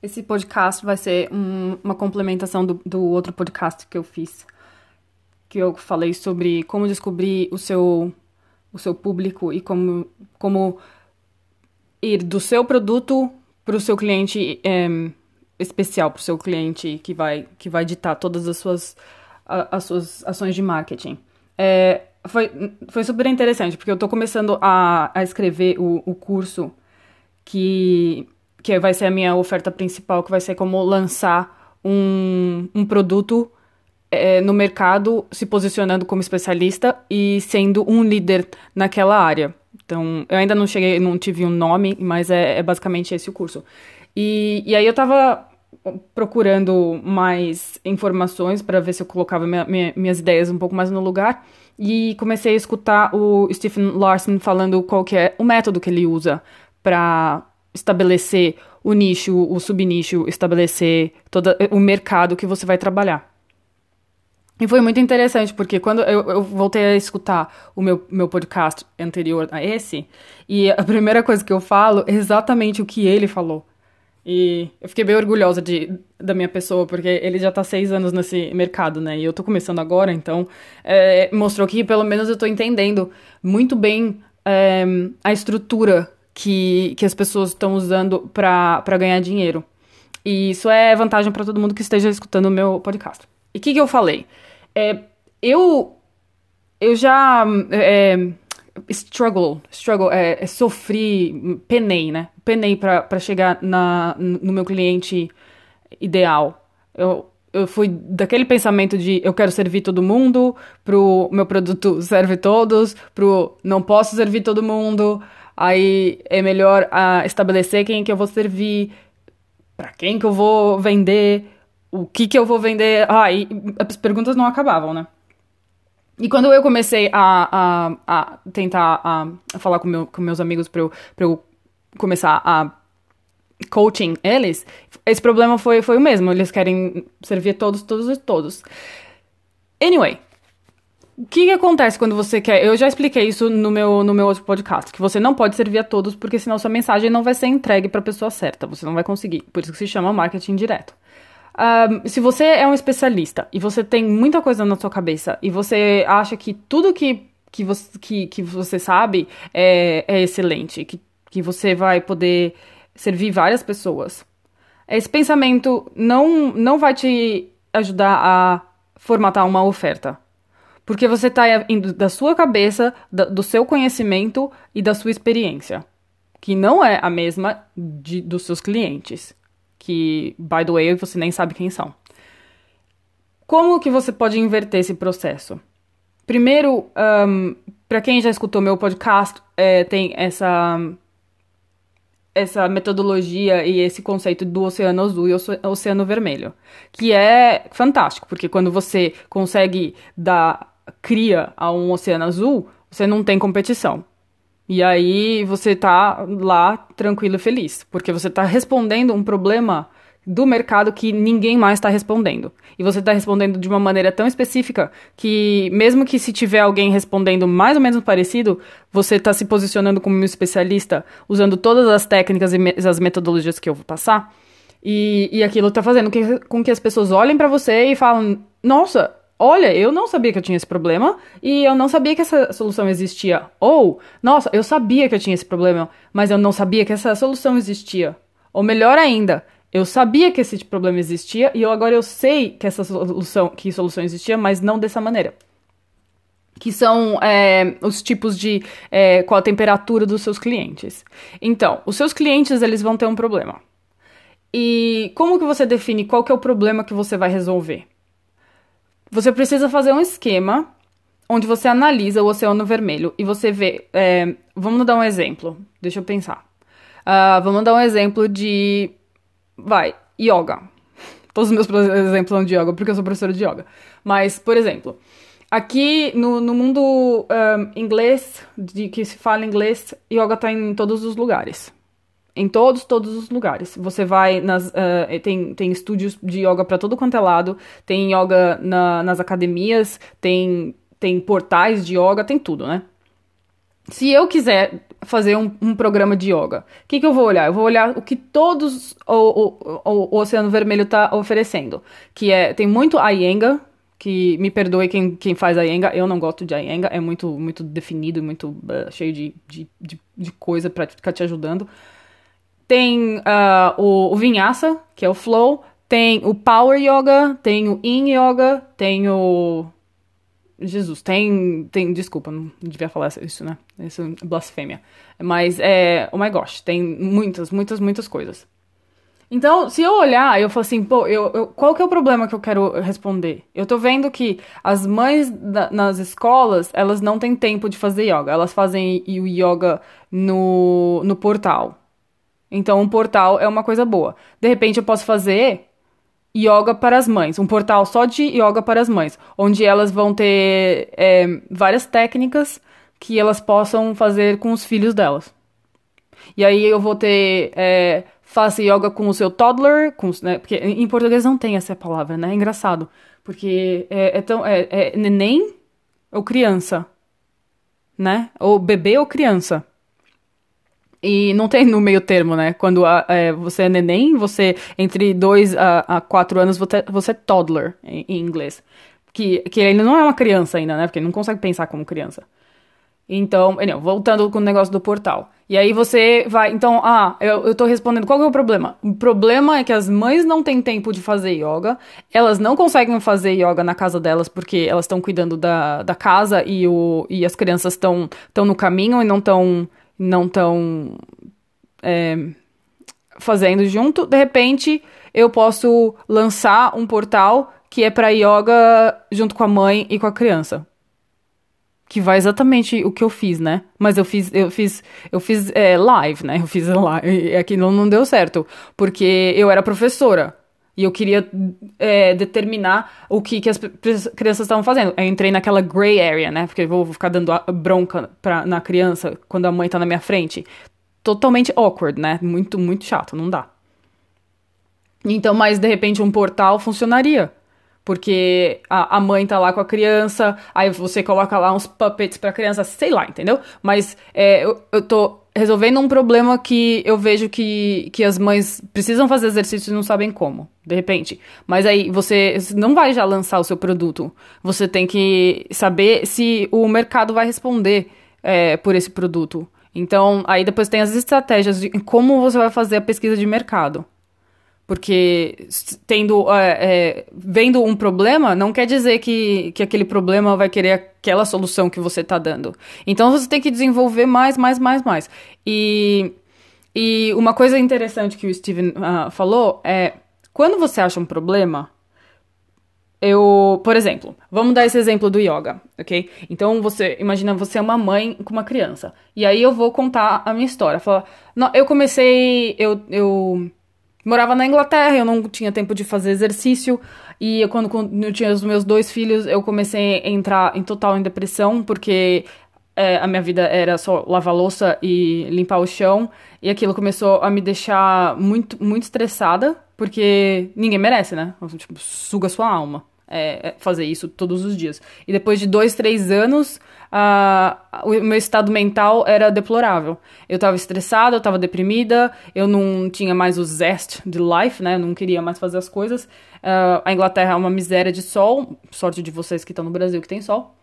Esse podcast vai ser um, uma complementação do, do outro podcast que eu fiz, que eu falei sobre como descobrir o seu, o seu público e como, como ir do seu produto para o seu cliente é, especial, para o seu cliente que vai, que vai ditar todas as suas, a, as suas ações de marketing. É, foi, foi super interessante, porque eu estou começando a, a escrever o, o curso que que vai ser a minha oferta principal, que vai ser como lançar um, um produto é, no mercado, se posicionando como especialista e sendo um líder naquela área. Então, eu ainda não cheguei, não tive um nome, mas é, é basicamente esse o curso. E, e aí eu tava procurando mais informações para ver se eu colocava minha, minha, minhas ideias um pouco mais no lugar e comecei a escutar o Stephen Larson falando qual que é o método que ele usa para estabelecer o nicho, o subnicho, estabelecer todo o mercado que você vai trabalhar. E foi muito interessante, porque quando eu, eu, voltei a escutar o meu, meu podcast anterior a esse, e a primeira coisa que eu falo é exatamente o que ele falou. E eu fiquei bem orgulhosa de, da minha pessoa, porque ele já tá seis anos nesse mercado, né? E eu tô começando agora, então é, mostrou que pelo menos eu tô entendendo muito bem é, a estrutura que, que as pessoas estão usando para ganhar dinheiro. E isso é vantagem para todo mundo que esteja escutando o meu podcast. E o que, que eu falei? É, eu, eu já é, struggle, struggle é, é, sofri, penei, né? Penei para chegar na, no meu cliente ideal. Eu, eu fui daquele pensamento de eu quero servir todo mundo, pro meu produto serve todos, pro não posso servir todo mundo, Aí é melhor uh, estabelecer quem que eu vou servir, para quem que eu vou vender, o que que eu vou vender. Ah, e as perguntas não acabavam, né? E quando eu comecei a, a, a tentar a, a falar com, meu, com meus amigos para eu, eu começar a coaching eles, esse problema foi, foi o mesmo. Eles querem servir todos, todos e todos. Anyway, o que, que, acontece quando você quer? Eu já expliquei isso no meu, no meu outro podcast, que você não pode servir a todos, porque senão sua mensagem não vai ser entregue para a pessoa certa, você não vai conseguir. Por isso que se chama marketing direto. Um, se você é um especialista e você tem muita coisa na sua cabeça e você acha que tudo que, que, você, que, que você sabe é, é excelente, que, que você vai poder servir várias pessoas, esse pensamento não, não vai te ajudar a formatar uma oferta porque você está indo da sua cabeça, do seu conhecimento e da sua experiência, que não é a mesma de, dos seus clientes, que, by the way, você nem sabe quem são. Como que você pode inverter esse processo? Primeiro, um, para quem já escutou meu podcast, é, tem essa essa metodologia e esse conceito do oceano azul e oceano vermelho, que é fantástico, porque quando você consegue dar cria um oceano azul, você não tem competição. E aí você tá lá tranquilo e feliz, porque você tá respondendo um problema do mercado que ninguém mais está respondendo. E você está respondendo de uma maneira tão específica que, mesmo que se tiver alguém respondendo mais ou menos parecido, você está se posicionando como um especialista, usando todas as técnicas e me as metodologias que eu vou passar. E, e aquilo está fazendo que, com que as pessoas olhem para você e falem: Nossa, olha, eu não sabia que eu tinha esse problema e eu não sabia que essa solução existia. Ou, nossa, eu sabia que eu tinha esse problema, mas eu não sabia que essa solução existia. Ou melhor ainda, eu sabia que esse problema existia e eu agora eu sei que essa solução, que solução existia, mas não dessa maneira. Que são é, os tipos de é, qual a temperatura dos seus clientes. Então, os seus clientes eles vão ter um problema. E como que você define qual que é o problema que você vai resolver? Você precisa fazer um esquema onde você analisa o oceano vermelho e você vê. É, vamos dar um exemplo. Deixa eu pensar. Uh, vamos dar um exemplo de. Vai, yoga. Todos os meus exemplos são de yoga, porque eu sou professora de yoga. Mas, por exemplo, aqui no, no mundo um, inglês, de que se fala inglês, yoga está em todos os lugares. Em todos, todos os lugares. Você vai nas. Uh, tem, tem estúdios de yoga para todo quanto é lado, tem yoga na, nas academias, tem, tem portais de yoga, tem tudo, né? Se eu quiser fazer um, um programa de yoga. O que, que eu vou olhar? Eu vou olhar o que todos o, o, o, o Oceano Vermelho está oferecendo. Que é, tem muito Iyengar, que me perdoe quem, quem faz Iyengar, eu não gosto de Iyengar, é muito, muito definido e muito uh, cheio de, de, de, de coisa para ficar te ajudando. Tem uh, o, o Vinyasa, que é o Flow, tem o Power Yoga, tem o Yin Yoga, tem o Jesus, tem, tem, desculpa, não devia falar isso, né? Isso é blasfêmia. Mas é, oh my gosh, tem muitas, muitas, muitas coisas. Então, se eu olhar, eu falo assim, pô, eu, eu, qual que é o problema que eu quero responder? Eu tô vendo que as mães da, nas escolas, elas não têm tempo de fazer yoga. Elas fazem o yoga no, no portal. Então, um portal é uma coisa boa. De repente, eu posso fazer Yoga para as Mães, um portal só de yoga para as mães, onde elas vão ter é, várias técnicas que elas possam fazer com os filhos delas. E aí eu vou ter. É, faça yoga com o seu toddler, com, né, porque em português não tem essa palavra, né? É engraçado. Porque é, é tão. É, é neném ou criança, né? Ou bebê ou criança. E não tem no meio termo, né? Quando é, você é neném, você, entre dois a, a quatro anos, você, você é toddler, em, em, inglês. Que, que ele não é uma criança ainda, né? Porque ele não consegue pensar como criança. Então, voltando com o negócio do portal. E aí você vai, então, ah, eu, eu tô respondendo, qual é o problema? O problema é que as mães não têm tempo de fazer yoga, elas não conseguem fazer yoga na casa delas porque elas estão cuidando da, da casa e, o, e as crianças estão no caminho e não estão não estão é, fazendo junto, de repente eu posso lançar um portal que é para yoga junto com a mãe e com a criança. Que vai exatamente o que eu fiz, né? Mas eu fiz, eu fiz, eu fiz é, live, né? Eu fiz live. Aqui não, não deu certo. Porque eu era professora. E eu queria é, determinar o que, que as crianças estavam fazendo. Eu entrei naquela gray area, né? Porque eu vou ficar dando bronca pra, na criança quando a mãe tá na minha frente. Totalmente awkward, né? Muito, muito chato, não dá. Então, mas de repente um portal funcionaria. Porque a, a mãe tá lá com a criança, aí você coloca lá uns puppets pra criança, sei lá, entendeu? Mas é, eu, eu tô resolvendo um problema que eu vejo que, que as mães precisam fazer exercício e não sabem como, de repente. Mas aí você não vai já lançar o seu produto. Você tem que saber se o mercado vai responder é, por esse produto. Então, aí depois tem as estratégias de como você vai fazer a pesquisa de mercado. Porque tendo, é, é, vendo um problema, não quer dizer que, que aquele problema vai querer aquela solução que você está dando. Então você tem que desenvolver mais, mais, mais, mais. E, e uma coisa interessante que o Steven uh, falou é: quando você acha um problema, eu, por exemplo, vamos dar esse exemplo do yoga, ok? Então você, imagina você é uma mãe com uma criança. E aí eu vou contar a minha história. Falar, eu comecei, eu, eu morava na Inglaterra, eu não tinha tempo de fazer exercício. E eu, quando, eu tinha os meus dois filhos, eu comecei a entrar em total em depressão, porque é, a minha vida era só lavar louça e limpar o chão. E aquilo começou a me deixar muito, muito estressada, porque ninguém merece, né? Tipo, suga sua alma. É, é fazer isso todos os dias. E depois de dois, três anos, uh, o meu estado mental era deplorável. Eu estava estressada, eu estava deprimida, eu não tinha mais o zest de life, né? Eu não queria mais fazer as coisas. Uh, a Inglaterra é uma miséria de sol, sorte de vocês que estão no Brasil que tem sol.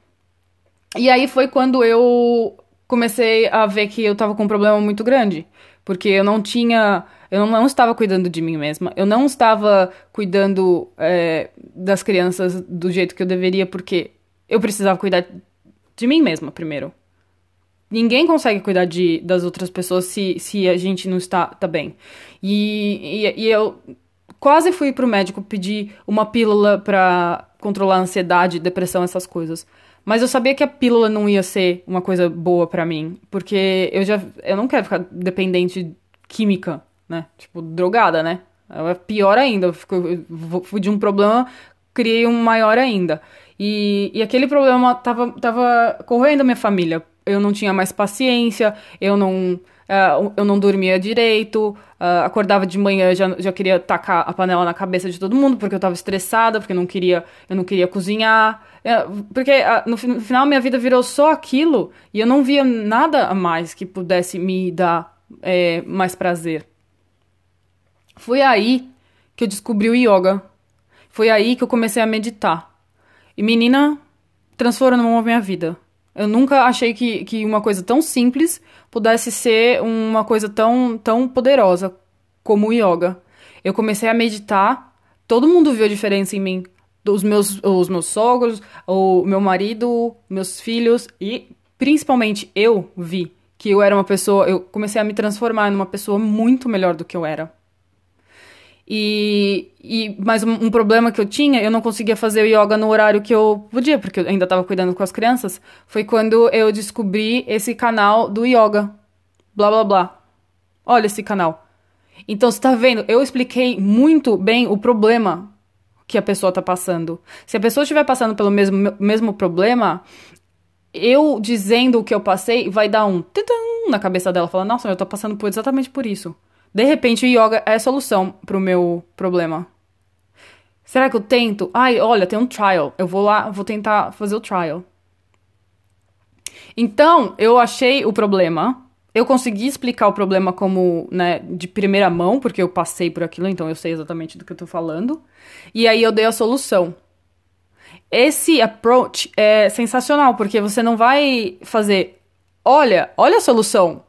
E aí foi quando eu comecei a ver que eu estava com um problema muito grande, porque eu não tinha, eu não, estava cuidando de mim mesma, eu não estava cuidando é, das crianças do jeito que eu deveria, porque eu precisava cuidar de mim mesma primeiro. Ninguém consegue cuidar de, das outras pessoas se, se a gente não está tá bem. E, e, e eu quase fui pro médico pedir uma pílula para controlar a ansiedade, depressão, essas coisas. Mas eu sabia que a pílula não ia ser uma coisa boa para mim, porque eu já eu não quero ficar dependente química, né? Tipo, drogada, né? É pior ainda, eu, fico, eu fui de um problema, criei um maior ainda. E, e aquele problema tava, tava corroendo a minha família. Eu não tinha mais paciência, eu não Uh, eu não dormia direito, uh, acordava de manhã já já queria tacar a panela na cabeça de todo mundo porque eu estava estressada, porque eu não queria eu não queria cozinhar, uh, porque no, no, final minha vida virou só aquilo e eu não via nada a mais que pudesse me dar é, mais prazer. Foi aí que eu descobri o yoga. Foi aí que eu comecei a meditar. E menina, transformou a minha vida. Eu nunca achei que, que uma coisa tão simples pudesse ser uma coisa tão, tão poderosa como o yoga. Eu comecei a meditar, todo mundo viu a diferença em mim. Os meus, os meus sogros, o meu marido, meus filhos e principalmente eu vi que eu era uma pessoa. Eu comecei a me transformar numa pessoa muito melhor do que eu era. E, e mas um, um, problema que eu tinha, eu não conseguia fazer o yoga no horário que eu podia, porque eu ainda estava cuidando com as crianças, foi quando eu descobri esse canal do yoga. Blá blá blá. Olha esse canal. Então, você tá vendo? Eu expliquei muito bem o problema que a pessoa tá passando. Se a pessoa estiver passando pelo mesmo, mesmo problema, eu dizendo o que eu passei vai dar um na cabeça dela, falando, nossa, eu tô passando por exatamente por isso. De repente, o yoga é a solução pro meu problema. Será que eu tento? Ai, olha, tem um trial. Eu vou lá, vou tentar fazer o trial. Então, eu achei o problema. Eu consegui explicar o problema como, né, de primeira mão, porque eu passei por aquilo, então eu sei exatamente do que eu tô falando. E aí eu dei a solução. Esse approach é sensacional, porque você não vai fazer, olha, olha a solução.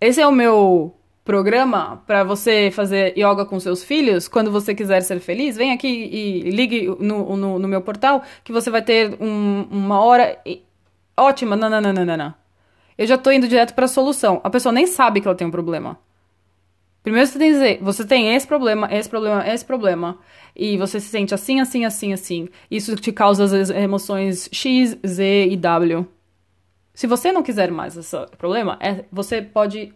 Esse é o meu programa para você fazer yoga com seus filhos, quando você quiser ser feliz, vem aqui e ligue no, no, no meu portal que você vai ter um, uma hora ótima. Não, não, não, não, não, não. Eu já tô indo direto para a solução. A pessoa nem sabe que ela tem um problema. Primeiro você tem que dizer, você tem esse problema, esse problema, esse problema, e você se sente assim, assim, assim, assim. Isso te causa as emoções X, Z e W. Se você não quiser mais esse problema, é, você pode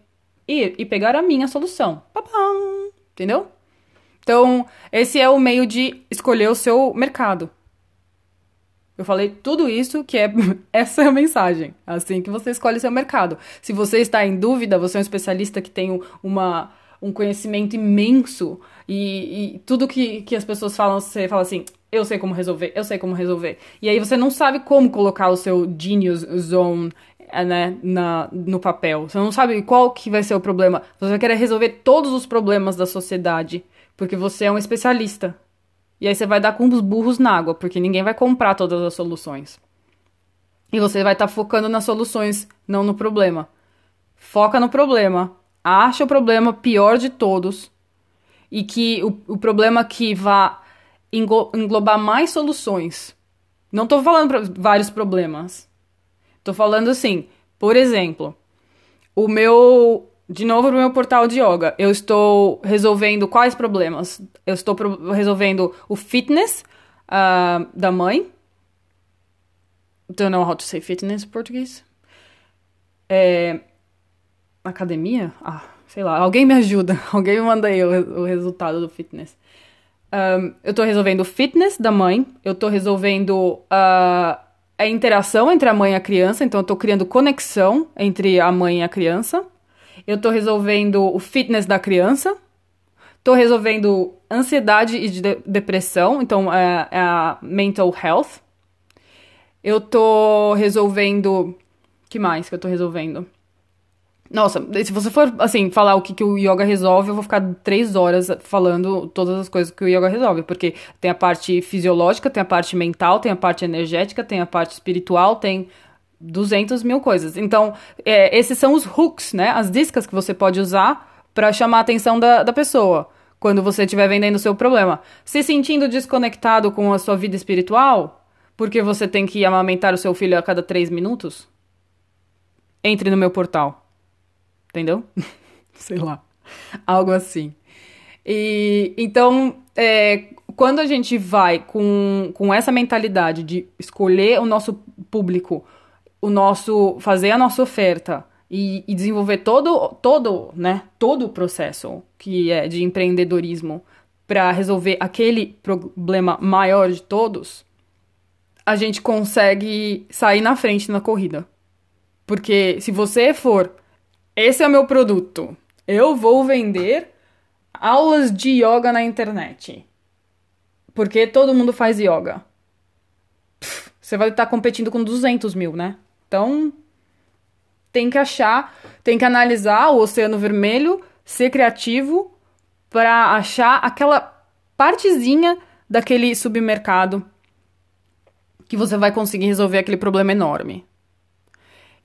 ir e pegar a minha solução. Papam! Entendeu? Então, esse é o meio de escolher o seu mercado. Eu falei tudo isso que é essa é a mensagem. Assim que você escolhe seu mercado. Se você está em dúvida, você é um especialista que tem uma, um conhecimento imenso e, e tudo que, que as pessoas falam, você fala assim, eu sei como resolver, eu sei como resolver. E aí você não sabe como colocar o seu genius zone é, né, na, no papel. Você não sabe qual que vai ser o problema. Você vai querer resolver todos os problemas da sociedade, porque você é um especialista. E aí você vai dar com os burros na água, porque ninguém vai comprar todas as soluções. E você vai estar tá focando nas soluções, não no problema. Foca no problema. Acha o problema pior de todos. E que o, o problema que vá englobar mais soluções. Não estou falando pra vários problemas. Tô falando assim, por exemplo, o meu. De novo, no meu portal de yoga, eu estou resolvendo quais problemas? Eu estou resolvendo o fitness uh, da mãe. Don't know how to say fitness em português. É, academia? Ah, sei lá. Alguém me ajuda. Alguém me manda aí o, o resultado do fitness. Um, eu tô resolvendo o fitness da mãe. Eu tô resolvendo uh, a interação entre a mãe e a criança, então eu tô criando conexão entre a mãe e a criança. Eu tô resolvendo o fitness da criança. Tô resolvendo ansiedade e de depressão, então é, é a mental health. Eu tô resolvendo. que mais que eu tô resolvendo? Nossa, se você for, assim, falar o que, que o yoga resolve, eu vou ficar três horas falando todas as coisas que o yoga resolve, porque tem a parte fisiológica, tem a parte mental, tem a parte energética, tem a parte espiritual, tem 200 mil coisas. Então, é, esses são os hooks, né? As discas que você pode usar para chamar a atenção da, da pessoa quando você estiver vendendo o seu problema. Se sentindo desconectado com a sua vida espiritual, porque você tem que amamentar o seu filho a cada três minutos, entre no meu portal entendeu? Sei lá, algo assim. E então, é, quando a gente vai com, com essa mentalidade de escolher o nosso público, o nosso fazer a nossa oferta e, e desenvolver todo todo, né, todo o processo que é de empreendedorismo para resolver aquele problema maior de todos, a gente consegue sair na frente na corrida. Porque se você for esse é o meu produto. Eu vou vender aulas de yoga na internet. Porque todo mundo faz yoga. Pff, você vai estar competindo com 200 mil, né? Então, tem que achar, tem que analisar o Oceano Vermelho, ser criativo para achar aquela partezinha daquele submercado que você vai conseguir resolver aquele problema enorme.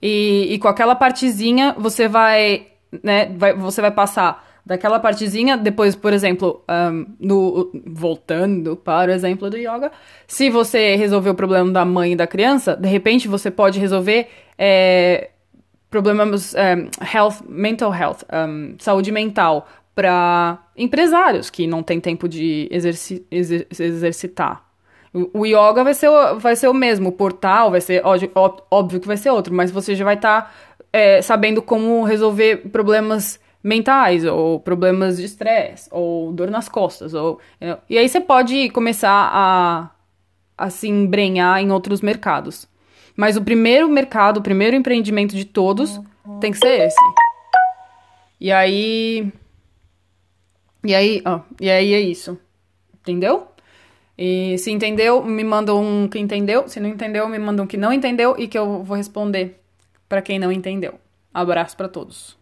E, e com aquela partezinha você vai, né, vai, você vai passar daquela partezinha, depois, por exemplo, um, no, voltando para o exemplo do yoga, se você resolver o problema da mãe e da criança, de repente você pode resolver é, problemas é, health, mental health, um, saúde mental para empresários que não têm tempo de exerci exer exercitar. O yoga vai ser, vai ser o mesmo, o portal vai ser, óbvio, que vai ser outro, mas você já vai estar tá, é, sabendo como resolver problemas mentais, ou problemas de estresse, ou dor nas costas, ou... E aí você pode começar a, a se embrenhar em outros mercados. Mas o primeiro mercado, o primeiro empreendimento de todos tem que ser esse. E aí... E aí, ó, e aí é isso. Entendeu? E se entendeu, me manda um que entendeu. Se não entendeu, me manda um que não entendeu e que eu vou responder para quem não entendeu. Abraço para todos.